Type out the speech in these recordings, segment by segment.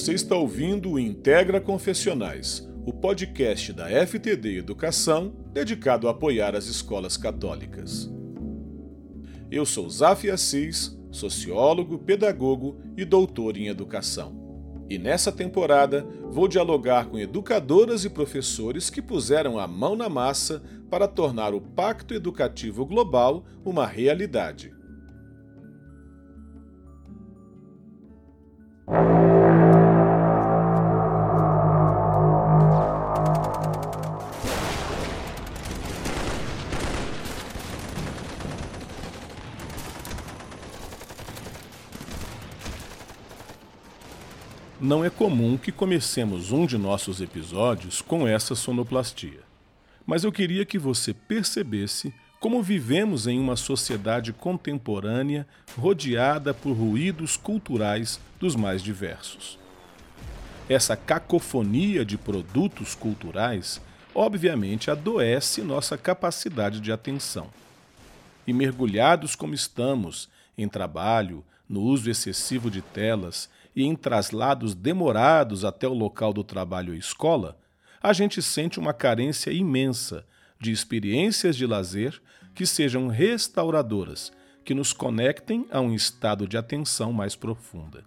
Você está ouvindo o Integra Confessionais, o podcast da FTD Educação dedicado a apoiar as escolas católicas. Eu sou Zaf Assis, sociólogo, pedagogo e doutor em educação. E nessa temporada vou dialogar com educadoras e professores que puseram a mão na massa para tornar o Pacto Educativo Global uma realidade. É comum que comecemos um de nossos episódios com essa sonoplastia. Mas eu queria que você percebesse como vivemos em uma sociedade contemporânea rodeada por ruídos culturais dos mais diversos. Essa cacofonia de produtos culturais obviamente adoece nossa capacidade de atenção. E mergulhados como estamos em trabalho, no uso excessivo de telas e em traslados demorados até o local do trabalho ou escola, a gente sente uma carência imensa de experiências de lazer que sejam restauradoras, que nos conectem a um estado de atenção mais profunda.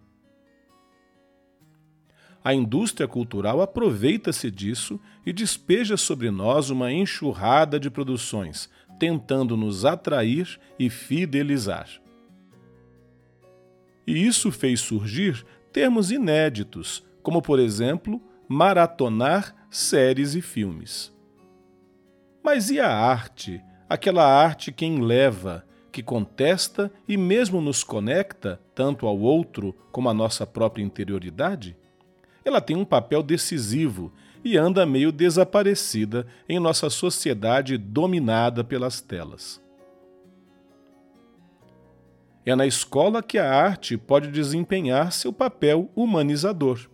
A indústria cultural aproveita-se disso e despeja sobre nós uma enxurrada de produções, tentando nos atrair e fidelizar. E isso fez surgir termos inéditos, como, por exemplo, maratonar séries e filmes. Mas e a arte? Aquela arte que enleva, que contesta e mesmo nos conecta tanto ao outro como à nossa própria interioridade? Ela tem um papel decisivo e anda meio desaparecida em nossa sociedade dominada pelas telas. É na escola que a arte pode desempenhar seu papel humanizador.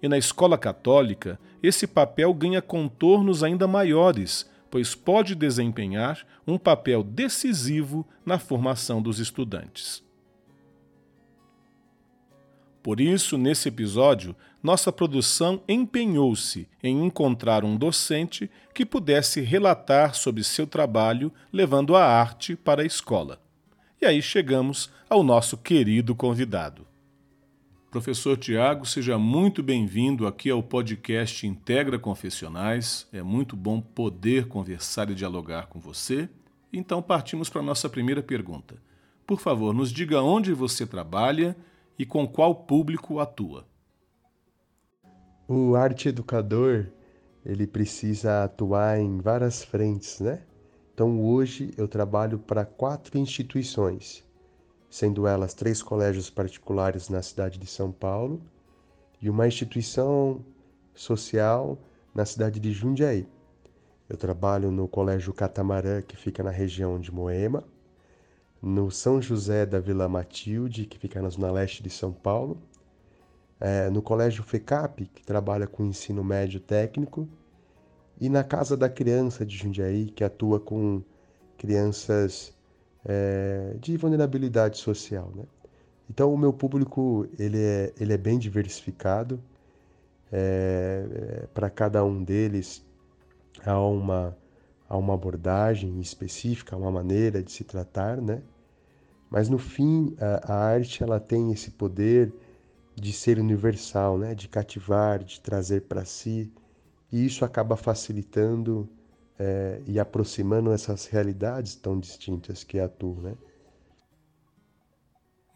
E na escola católica, esse papel ganha contornos ainda maiores, pois pode desempenhar um papel decisivo na formação dos estudantes. Por isso, nesse episódio, nossa produção empenhou-se em encontrar um docente que pudesse relatar sobre seu trabalho levando a arte para a escola. E aí chegamos ao nosso querido convidado. Professor Tiago, seja muito bem-vindo aqui ao podcast Integra Confessionais. É muito bom poder conversar e dialogar com você. Então partimos para a nossa primeira pergunta. Por favor, nos diga onde você trabalha e com qual público atua. O arte educador, ele precisa atuar em várias frentes, né? Então hoje eu trabalho para quatro instituições, sendo elas três colégios particulares na cidade de São Paulo e uma instituição social na cidade de Jundiaí. Eu trabalho no Colégio Catamarã, que fica na região de Moema, no São José da Vila Matilde, que fica na zona leste de São Paulo, é, no Colégio FECAP, que trabalha com ensino médio técnico, e na Casa da Criança de Jundiaí, que atua com crianças é, de vulnerabilidade social. Né? Então, o meu público ele é, ele é bem diversificado. É, é Para cada um deles há uma, há uma abordagem específica, uma maneira de se tratar, né? Mas no fim, a, a arte ela tem esse poder de ser universal, né? De cativar, de trazer para si e isso acaba facilitando é, e aproximando essas realidades tão distintas que atuam, né?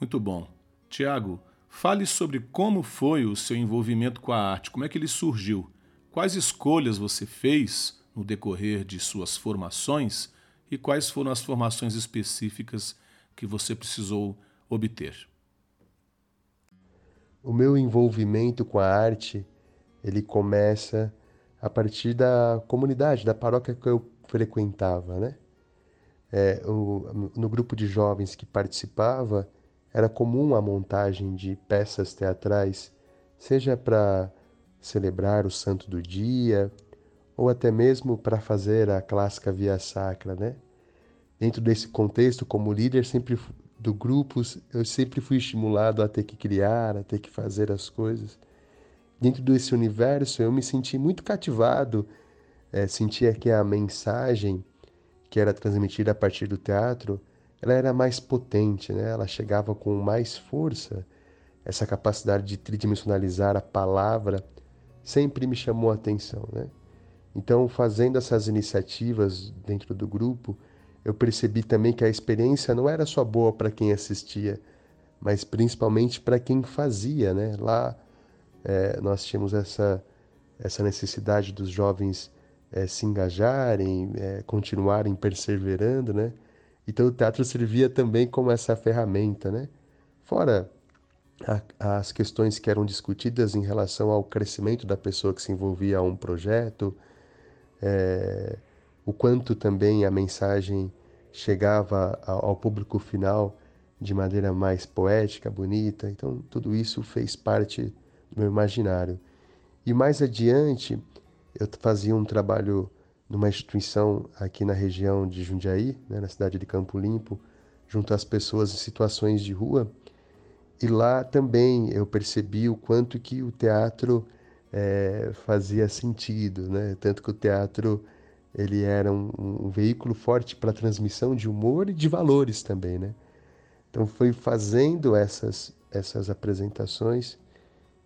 Muito bom. Tiago, fale sobre como foi o seu envolvimento com a arte, como é que ele surgiu, quais escolhas você fez no decorrer de suas formações e quais foram as formações específicas que você precisou obter. O meu envolvimento com a arte, ele começa a partir da comunidade, da paróquia que eu frequentava, né? É, o, no grupo de jovens que participava, era comum a montagem de peças teatrais, seja para celebrar o santo do dia, ou até mesmo para fazer a clássica via sacra, né? Dentro desse contexto, como líder sempre do grupo, eu sempre fui estimulado a ter que criar, a ter que fazer as coisas. Dentro desse universo eu me senti muito cativado, é, sentia que a mensagem que era transmitida a partir do teatro, ela era mais potente, né? ela chegava com mais força, essa capacidade de tridimensionalizar a palavra sempre me chamou a atenção. Né? Então, fazendo essas iniciativas dentro do grupo, eu percebi também que a experiência não era só boa para quem assistia, mas principalmente para quem fazia. Né? Lá é, nós tínhamos essa, essa necessidade dos jovens é, se engajarem, é, continuarem perseverando, né? Então o teatro servia também como essa ferramenta, né? Fora a, as questões que eram discutidas em relação ao crescimento da pessoa que se envolvia a um projeto, é, o quanto também a mensagem chegava ao, público final de maneira mais poética, bonita. Então tudo isso fez parte meu imaginário. E mais adiante, eu fazia um trabalho numa instituição aqui na região de Jundiaí, né, na cidade de Campo Limpo, junto às pessoas em situações de rua. E lá também eu percebi o quanto que o teatro é, fazia sentido, né? Tanto que o teatro ele era um, um veículo forte para a transmissão de humor e de valores também, né? Então foi fazendo essas essas apresentações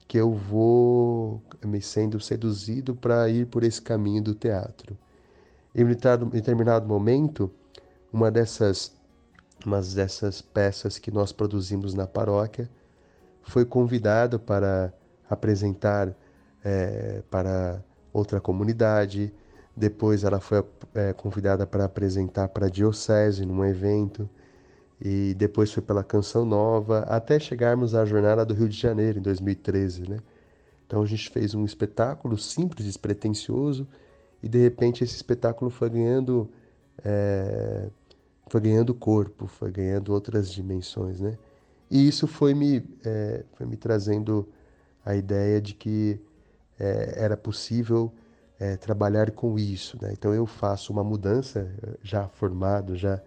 que eu vou me sendo seduzido para ir por esse caminho do teatro. Em determinado momento, uma dessas, uma dessas peças que nós produzimos na paróquia foi convidada para apresentar é, para outra comunidade. Depois ela foi é, convidada para apresentar para a diocese num evento e depois foi pela Canção Nova, até chegarmos à Jornada do Rio de Janeiro, em 2013, né? Então a gente fez um espetáculo simples, despretensioso, e de repente esse espetáculo foi ganhando, é, foi ganhando corpo, foi ganhando outras dimensões, né? E isso foi me, é, foi me trazendo a ideia de que é, era possível trabalhar com isso, né? Então eu faço uma mudança, já formado, já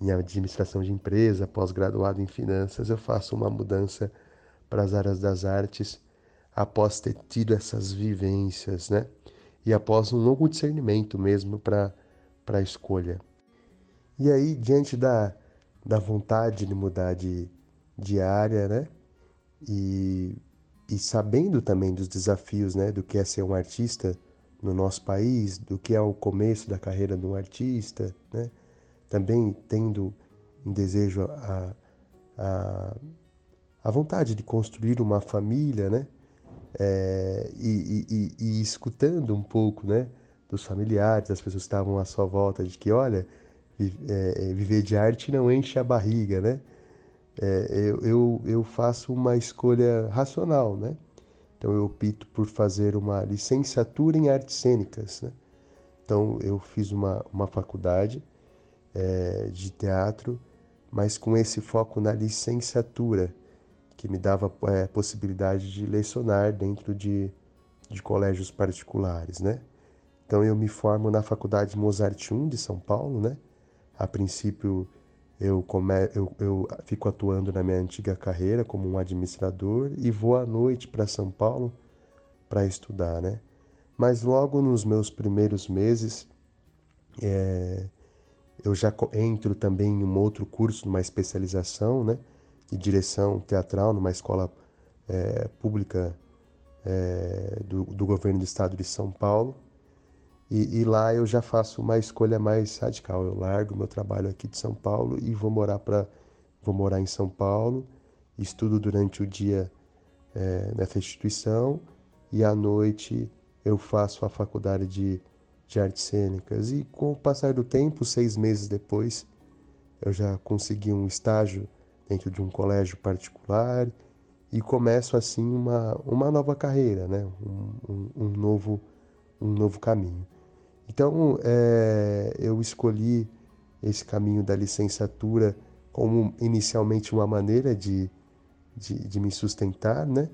em administração de empresa, pós-graduado em finanças, eu faço uma mudança para as áreas das artes após ter tido essas vivências, né? E após um longo discernimento mesmo para a escolha. E aí, diante da, da vontade de mudar de, de área, né? E, e sabendo também dos desafios, né? Do que é ser um artista no nosso país, do que é o começo da carreira de um artista, né? Também tendo em desejo a, a, a vontade de construir uma família, né? É, e, e, e, escutando um pouco, né? Dos familiares, das pessoas que estavam à sua volta, de que, olha, é, é, viver de arte não enche a barriga, né? É, eu, eu, eu faço uma escolha racional, né? Então eu opto por fazer uma licenciatura em artes cênicas, né? Então eu fiz uma, uma faculdade é, de teatro, mas com esse foco na licenciatura, que me dava é, possibilidade de lecionar dentro de, de colégios particulares, né? Então eu me formo na Faculdade Mozart I de São Paulo, né? A princípio eu, come... eu, eu fico atuando na minha antiga carreira como um administrador e vou à noite para São Paulo para estudar, né? Mas logo nos meus primeiros meses, é, eu já entro também em um outro curso, numa especialização, né, de direção teatral numa escola é, pública é, do, do, governo do estado de São Paulo. E, e, lá eu já faço uma escolha mais radical. Eu largo meu trabalho aqui de São Paulo e vou morar para vou morar em São Paulo. Estudo durante o dia é, nessa instituição e à noite eu faço a faculdade de de artes cênicas. E com o passar do tempo, seis meses depois, eu já consegui um estágio dentro de um colégio particular e começo assim uma, uma nova carreira, né? um, um, um novo, um novo caminho. Então é, eu escolhi esse caminho da licenciatura como inicialmente uma maneira de, de, de me sustentar, né?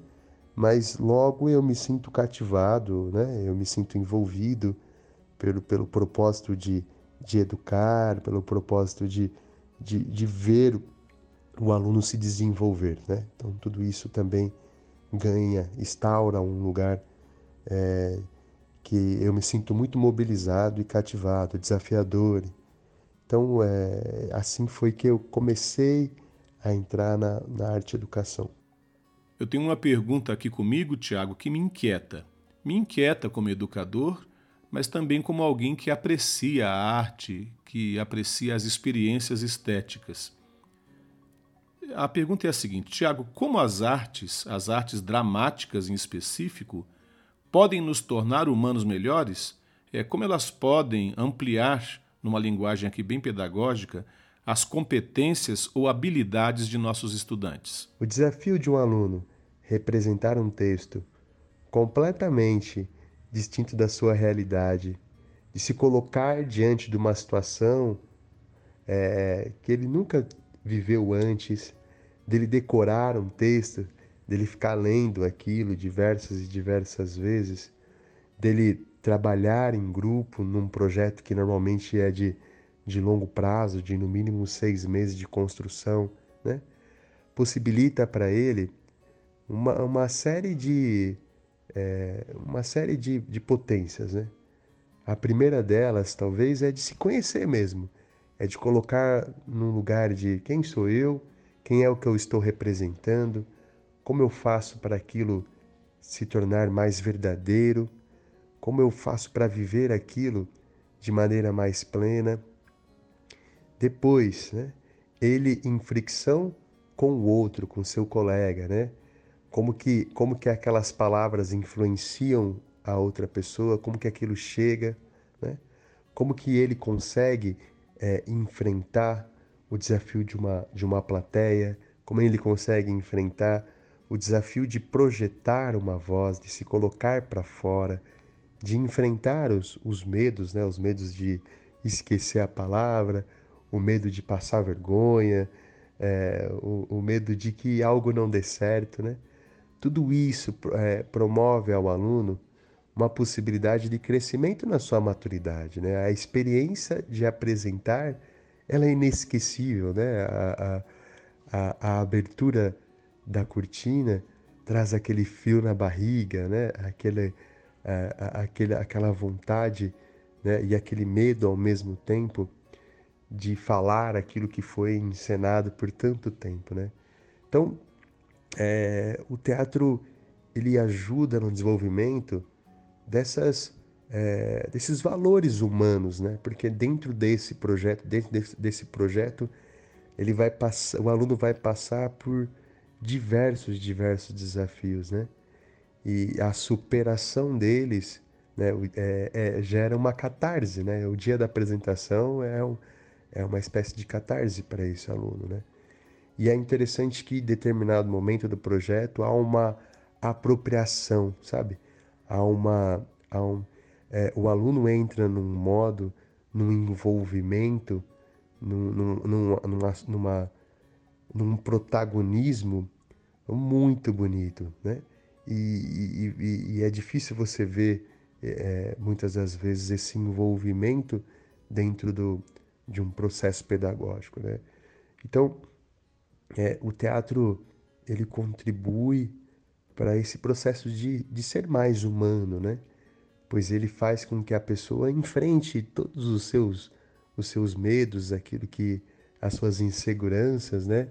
mas logo eu me sinto cativado, né? eu me sinto envolvido pelo, pelo propósito de, de educar, pelo propósito de, de, de ver o aluno se desenvolver. Né? Então, tudo isso também ganha, instaura um lugar é, que eu me sinto muito mobilizado e cativado, desafiador. Então, é, assim foi que eu comecei a entrar na, na arte educação. Eu tenho uma pergunta aqui comigo, Tiago, que me inquieta. Me inquieta como educador, mas também como alguém que aprecia a arte, que aprecia as experiências estéticas. A pergunta é a seguinte, Tiago: como as artes, as artes dramáticas em específico, podem nos tornar humanos melhores? É, como elas podem ampliar, numa linguagem aqui bem pedagógica, as competências ou habilidades de nossos estudantes? O desafio de um aluno representar um texto completamente distinto da sua realidade, de se colocar diante de uma situação é, que ele nunca viveu antes, dele decorar um texto, dele ficar lendo aquilo diversas e diversas vezes, dele trabalhar em grupo num projeto que normalmente é de, de longo prazo, de no mínimo seis meses de construção, né? possibilita para ele uma, uma série de é, uma série de, de potências, né? A primeira delas, talvez, é de se conhecer mesmo, é de colocar num lugar de quem sou eu, quem é o que eu estou representando, como eu faço para aquilo se tornar mais verdadeiro, como eu faço para viver aquilo de maneira mais plena. Depois, né, ele em fricção com o outro, com seu colega, né? Como que, como que aquelas palavras influenciam a outra pessoa, como que aquilo chega, né? como que ele consegue é, enfrentar o desafio de uma, de uma plateia, como ele consegue enfrentar o desafio de projetar uma voz, de se colocar para fora, de enfrentar os, os medos, né? os medos de esquecer a palavra, o medo de passar vergonha, é, o, o medo de que algo não dê certo, né? Tudo isso é, promove ao aluno uma possibilidade de crescimento na sua maturidade. Né? A experiência de apresentar ela é inesquecível. Né? A, a, a, abertura da cortina traz aquele fio na barriga, né? aquele, a, aquele, aquela vontade né? e aquele medo ao mesmo tempo de falar aquilo que foi encenado por tanto tempo. Né? Então, é, o teatro ele ajuda no desenvolvimento dessas é, desses valores humanos, né? Porque dentro desse projeto, dentro desse, desse projeto, ele vai passar, o aluno vai passar por diversos, diversos desafios, né? E a superação deles, né, é, é, gera uma catarse, né? O dia da apresentação é, um, é uma espécie de catarse para esse aluno, né? E é interessante que em determinado momento do projeto há uma apropriação, sabe? Há uma. Há um, é, o aluno entra num modo, num envolvimento, num, num, numa, numa, num protagonismo muito bonito, né? E, e, e é difícil você ver é, muitas das vezes esse envolvimento dentro do, de um processo pedagógico, né? Então, é, o teatro ele contribui para esse processo de, de ser mais humano, né? Pois ele faz com que a pessoa enfrente todos os seus os seus medos, aquilo que as suas inseguranças, né?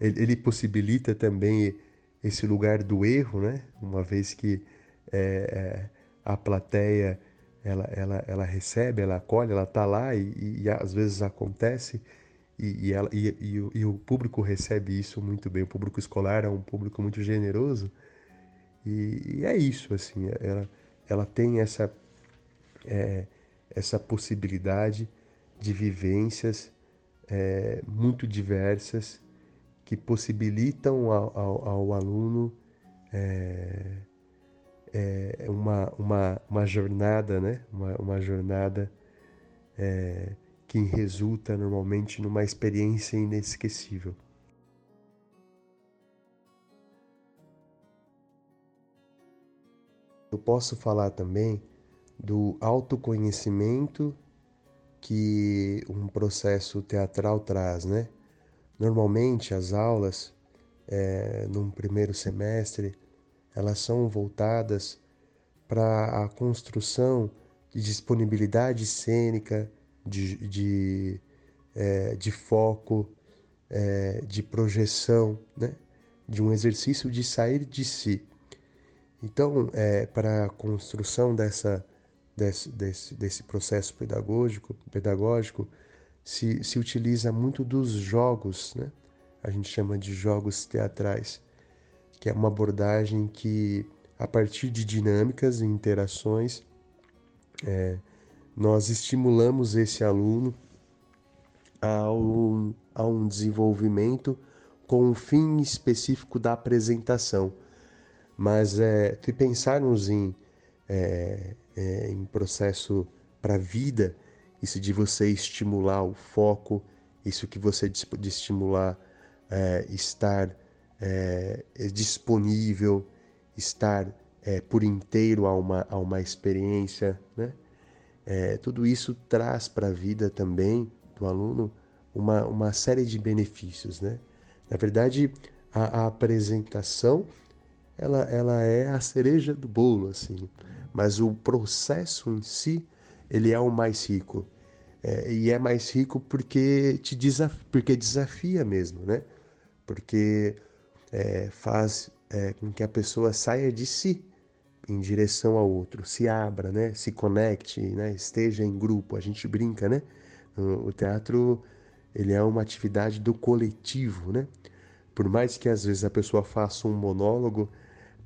Ele, ele possibilita também esse lugar do erro, né? Uma vez que é, é a plateia ela, ela, ela recebe, ela acolhe, ela está lá e, e, às vezes acontece e, e, ela, e, e, e, o público recebe isso muito bem. O público escolar é um público muito generoso e, é isso, assim, ela, ela tem essa, é, essa possibilidade de vivências é, muito diversas que possibilitam ao, ao, ao aluno é, é, uma, uma, uma jornada, né? uma, uma jornada é, que resulta normalmente numa experiência inesquecível. Eu posso falar também do autoconhecimento que um processo teatral traz, né? Normalmente as aulas, é, num primeiro semestre, elas são voltadas para a construção de disponibilidade cênica, de, de, é, de foco, é, de projeção, né? de um exercício de sair de si. Então, é, para a construção dessa, desse, desse, desse processo pedagógico, pedagógico se, se utiliza muito dos jogos, né? a gente chama de jogos teatrais, que é uma abordagem que, a partir de dinâmicas e interações, é, nós estimulamos esse aluno a um, a um desenvolvimento com o fim específico da apresentação. Mas é, se pensarmos em, é, é, em processo para a vida, isso de você estimular o foco, isso que você de estimular é, estar é, disponível, estar é, por inteiro a uma, a uma experiência, né? É, tudo isso traz para a vida também do aluno uma, uma série de benefícios, né? Na verdade, a, a, apresentação ela, ela é a cereja do bolo, assim, mas o processo em si ele é o mais rico é, e é mais rico porque te desafia, porque desafia mesmo, né? Porque é, faz é, com que a pessoa saia de si em direção ao outro, se abra, né? Se conecte, né? Esteja em grupo. A gente brinca, né? O teatro ele é uma atividade do coletivo, né? Por mais que às vezes a pessoa faça um monólogo,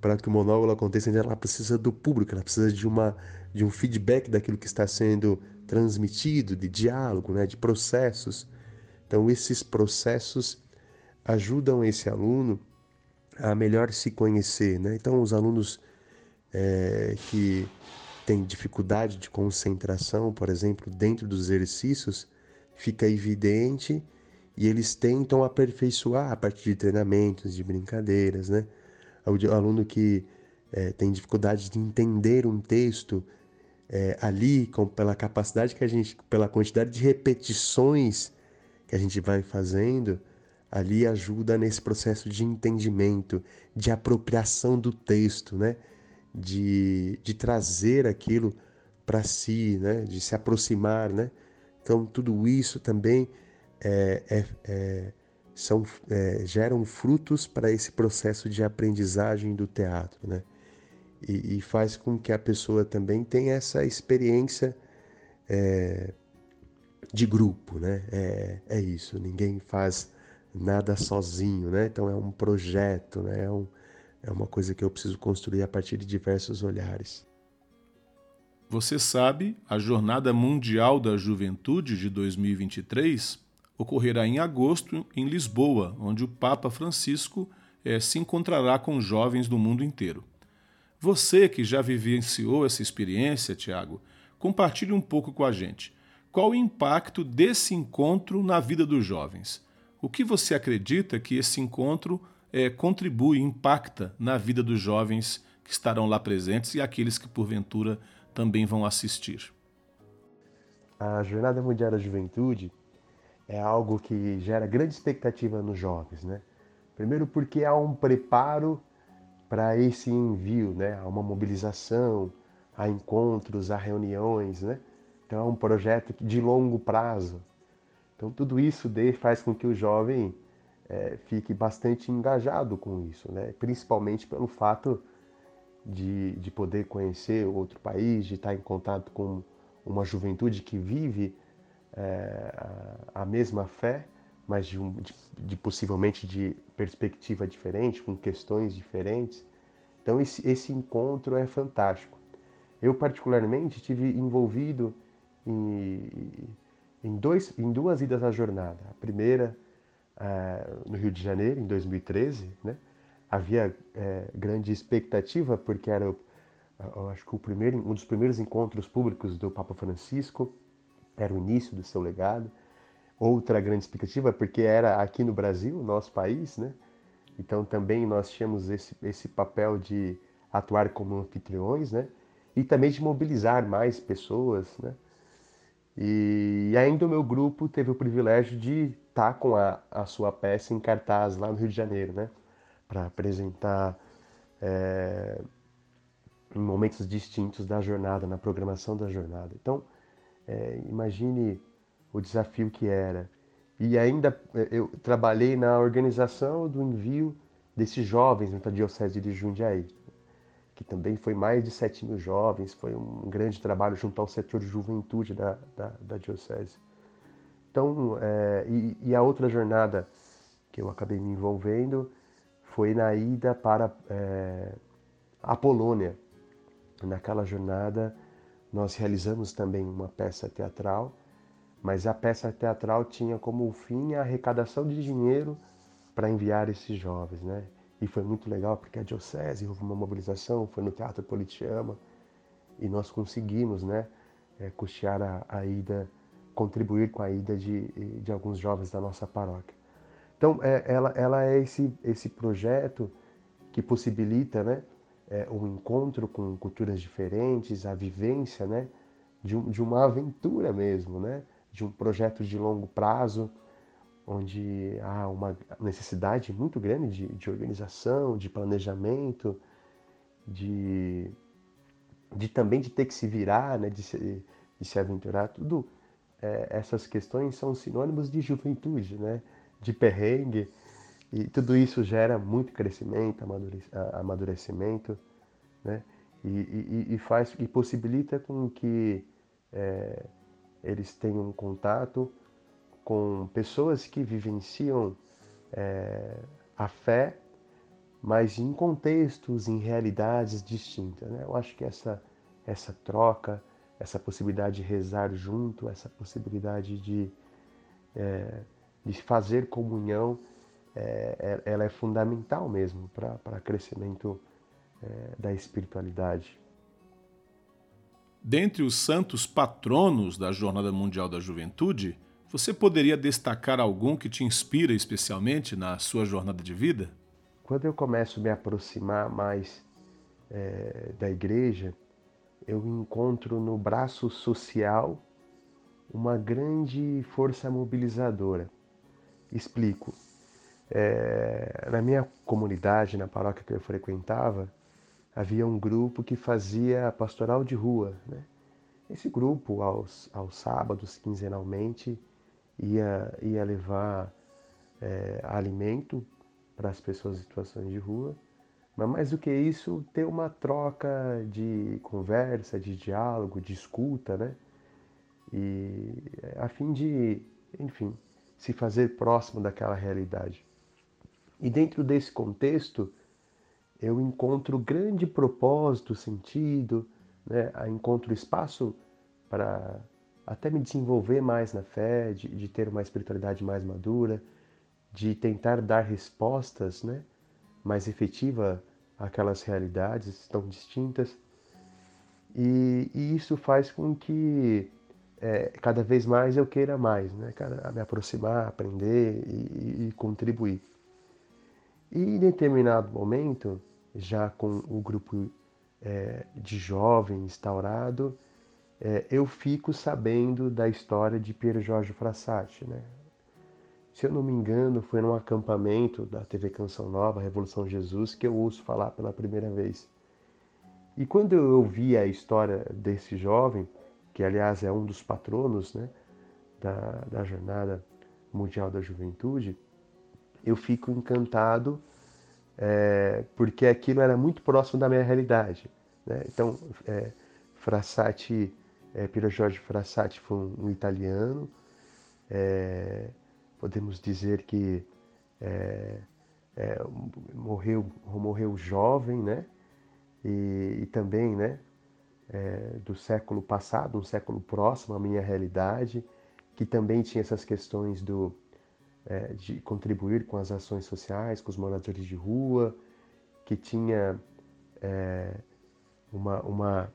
para que o monólogo aconteça, ela precisa do público, ela precisa de uma de um feedback daquilo que está sendo transmitido, de diálogo, né, de processos. Então esses processos ajudam esse aluno a melhor se conhecer, né? Então os alunos é, que têm dificuldade de concentração, por exemplo, dentro dos exercícios, fica evidente e eles tentam aperfeiçoar a partir de treinamentos, de brincadeiras, né? O aluno que é, tem dificuldade de entender um texto é, ali, com, pela capacidade que a gente, pela quantidade de repetições que a gente vai fazendo, ali ajuda nesse processo de entendimento, de apropriação do texto, né? De, de trazer aquilo para si, né? De se aproximar, né? Então tudo isso também é, é, é são, é, geram frutos para esse processo de aprendizagem do teatro, né? E, e, faz com que a pessoa também tenha essa experiência é, de grupo, né? É, é isso, ninguém faz nada sozinho, né? Então é um projeto, né? É, um, é uma coisa que eu preciso construir a partir de diversos olhares. Você sabe, a Jornada Mundial da Juventude de 2023 ocorrerá em agosto em Lisboa, onde o Papa Francisco é, se encontrará com jovens do mundo inteiro. Você que já vivenciou essa experiência, Tiago, compartilhe um pouco com a gente. Qual o impacto desse encontro na vida dos jovens? O que você acredita que esse encontro é, contribui, impacta na vida dos jovens que estarão lá presentes e aqueles que porventura também vão assistir? A Jornada Mundial da Juventude é algo que gera grande expectativa nos jovens, né? Primeiro porque há um preparo para esse envio, né? Há uma mobilização, há encontros, há reuniões, né? Então é um projeto de longo prazo. Então tudo isso faz com que o jovem é, fique bastante engajado com isso, né? Principalmente pelo fato de, de poder conhecer outro país, de estar em contato com uma juventude que vive é, a, mesma fé, mas de, um, de, de, possivelmente de perspectiva diferente, com questões diferentes. Então esse, esse encontro é fantástico. Eu particularmente tive envolvido em, em, dois, em duas idas à jornada. A primeira uh, no Rio de Janeiro, em 2013, né? havia é, grande expectativa porque era, eu acho que o primeiro, um dos primeiros encontros públicos do Papa Francisco era o início do seu legado. Outra grande expectativa, porque era aqui no Brasil, nosso país, né? Então também nós tínhamos esse, esse papel de atuar como anfitriões, né? E também de mobilizar mais pessoas, né? E ainda o meu grupo teve o privilégio de estar com a, a sua peça em cartaz lá no Rio de Janeiro, né? Para apresentar é, em momentos distintos da jornada, na programação da jornada. Então, é, imagine o desafio que era. E ainda é, eu trabalhei na organização do envio desses jovens na Diocese de Jundiaí, que também foi mais de 7 mil jovens, foi um grande trabalho junto ao setor de juventude da, da, da Diocese. Então, é, e, e, a outra jornada que eu acabei me envolvendo foi na ida para é, a Polônia. Naquela jornada, nós realizamos também uma peça teatral, mas a peça teatral tinha como fim a arrecadação de dinheiro para enviar esses jovens, né? E foi muito legal porque a diocese houve uma mobilização, foi no Teatro Politiama e nós conseguimos, né, é, custear a, a, ida, contribuir com a ida de, de alguns jovens da nossa paróquia. Então, é, ela, ela é esse, esse projeto que possibilita, né, é, um encontro com culturas diferentes, a vivência, né, de, um, de uma aventura mesmo, né, de um projeto de longo prazo, onde há uma necessidade muito grande de, de organização, de planejamento, de, de também de ter que se virar, né, de, se, de se aventurar, tudo é, essas questões são sinônimos de juventude, né, de perrengue, e tudo isso gera muito crescimento, amadurecimento, né, e, e, e faz e possibilita com que é, eles tenham contato com pessoas que vivenciam é, a fé, mas em contextos, em realidades distintas. Né? Eu acho que essa, essa troca, essa possibilidade de rezar junto, essa possibilidade de, é, de fazer comunhão, é, é ela é fundamental mesmo para crescimento é, da espiritualidade. Dentre os santos patronos da Jornada Mundial da Juventude, você poderia destacar algum que te inspira especialmente na sua jornada de vida? Quando eu começo a me aproximar mais é, da igreja, eu encontro no braço social uma grande força mobilizadora. Explico. É, na minha comunidade, na paróquia que eu frequentava, havia um grupo que fazia pastoral de rua. Né? Esse grupo, aos, aos sábados, quinzenalmente, ia, ia levar é, alimento para as pessoas em situações de rua, mas mais do que isso, ter uma troca de conversa, de diálogo, de escuta, né? E a fim de, enfim, se fazer próximo daquela realidade. E dentro desse contexto, eu encontro grande propósito, sentido, né? encontro espaço para até me desenvolver mais na fé, de, de ter uma espiritualidade mais madura, de tentar dar respostas né, mais efetivas àquelas realidades tão distintas. E, e isso faz com que é, cada vez mais eu queira mais, né, me aproximar, aprender e, e contribuir. E em determinado momento, já com o grupo é, de jovens instaurado, é, eu fico sabendo da história de Piero Jorge Frassati. Né? Se eu não me engano, foi num acampamento da TV Canção Nova, Revolução Jesus, que eu ouço falar pela primeira vez. E quando eu ouvi a história desse jovem, que aliás é um dos patronos né, da, da Jornada Mundial da Juventude, eu fico encantado é, porque aquilo era muito próximo da minha realidade. Né? Então, é, Frassati é, Piero Jorge Frassati foi um, um italiano. É, podemos dizer que é, é, morreu, morreu jovem, né? E, e também, né? É, do século passado, um século próximo à minha realidade, que também tinha essas questões do, é, de contribuir com as ações sociais, com os moradores de rua, que tinha é, uma, uma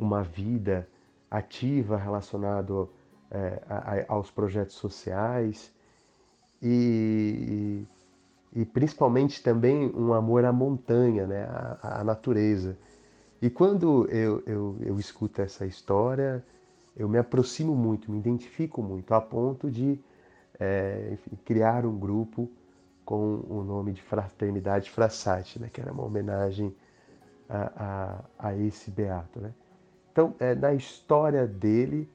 uma vida ativa relacionado é, a, aos projetos sociais e, e, principalmente também um amor à montanha, né, à, à natureza. E quando eu, eu, eu escuto essa história, eu me aproximo muito, me identifico muito, a ponto de é, enfim, criar um grupo com o nome de Fraternidade Frassati, né, que era uma homenagem a, a, a esse beato. Né? Então, é, na história dele,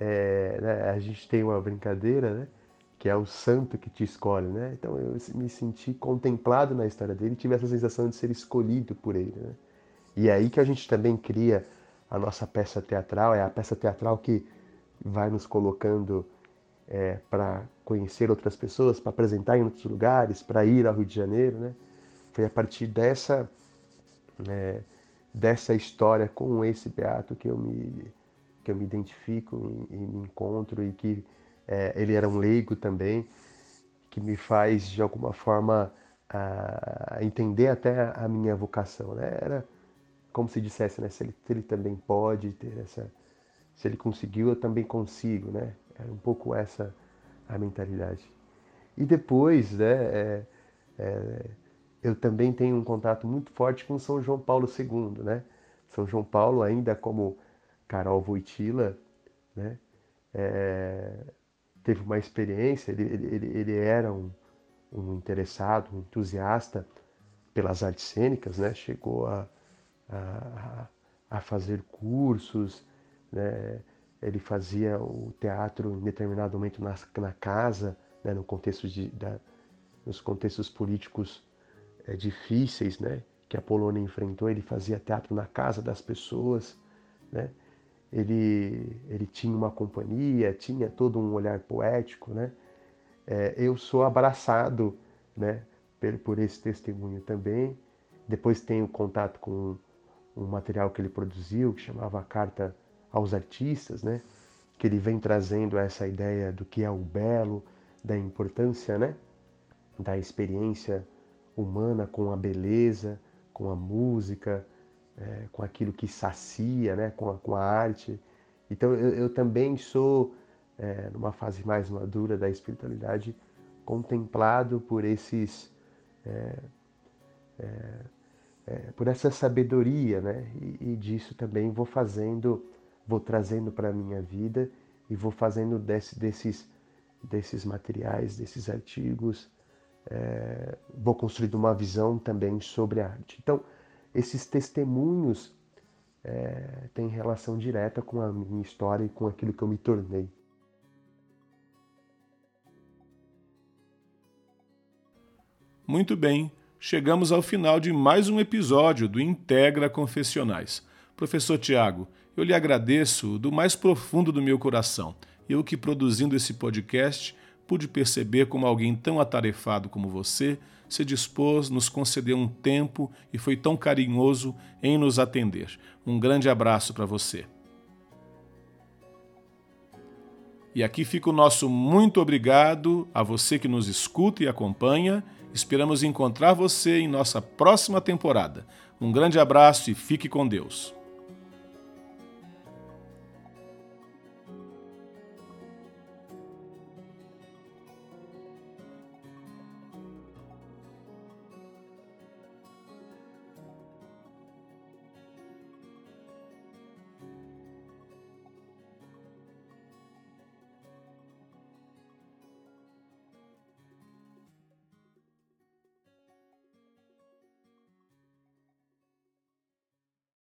é, né, a gente tem uma brincadeira, né, que é o santo que te escolhe. Né? Então, eu me senti contemplado na história dele e tive essa sensação de ser escolhido por ele. Né? E é aí que a gente também cria a nossa peça teatral, é a peça teatral que vai nos colocando é, para conhecer outras pessoas, para apresentar em outros lugares, para ir ao Rio de Janeiro, né? Foi a partir dessa é, dessa história com esse beato que eu me que eu me identifico e, me encontro e que é, ele era um leigo também que me faz de alguma forma a, a entender até a minha vocação, né? Era como se dissesse, né? Se ele, ele também pode ter essa, se ele conseguiu, eu também consigo, né? Era um pouco essa a mentalidade. E depois, né? É, é, eu também tenho um contato muito forte com São João Paulo II, né? São João Paulo ainda como Carol Voitila, né? É, teve uma experiência, ele, ele, ele era um, um interessado, um entusiasta pelas artes cênicas, né? Chegou a a, a fazer cursos, né? ele fazia o teatro em determinado momento na, na casa, né? no contexto de, da, nos contextos políticos é, difíceis né? que a Polônia enfrentou, ele fazia teatro na casa das pessoas, né? Ele, ele tinha uma companhia, tinha todo um olhar poético. Né? É, eu sou abraçado né? por, por esse testemunho também. Depois tenho contato com um material que ele produziu, que chamava Carta aos Artistas, né? que ele vem trazendo essa ideia do que é o belo, da importância né? da experiência humana com a beleza, com a música, é, com aquilo que sacia, né? com, a, com a arte. Então eu, eu também sou, é, numa fase mais madura da espiritualidade, contemplado por esses. É, é é, por essa sabedoria, né? E, e, disso também vou fazendo, vou trazendo para a minha vida e vou fazendo desse, desses, desses materiais, desses artigos, é, vou construindo uma visão também sobre a arte. Então, esses testemunhos é, têm relação direta com a minha história e com aquilo que eu me tornei. Muito bem chegamos ao final de mais um episódio do Integra Confessionais. Professor Tiago, eu lhe agradeço do mais profundo do meu coração. Eu que produzindo esse podcast pude perceber como alguém tão atarefado como você se dispôs, nos concedeu um tempo e foi tão carinhoso em nos atender. Um grande abraço para você. E aqui fica o nosso muito obrigado a você que nos escuta e acompanha Esperamos encontrar você em nossa próxima temporada. Um grande abraço e fique com Deus.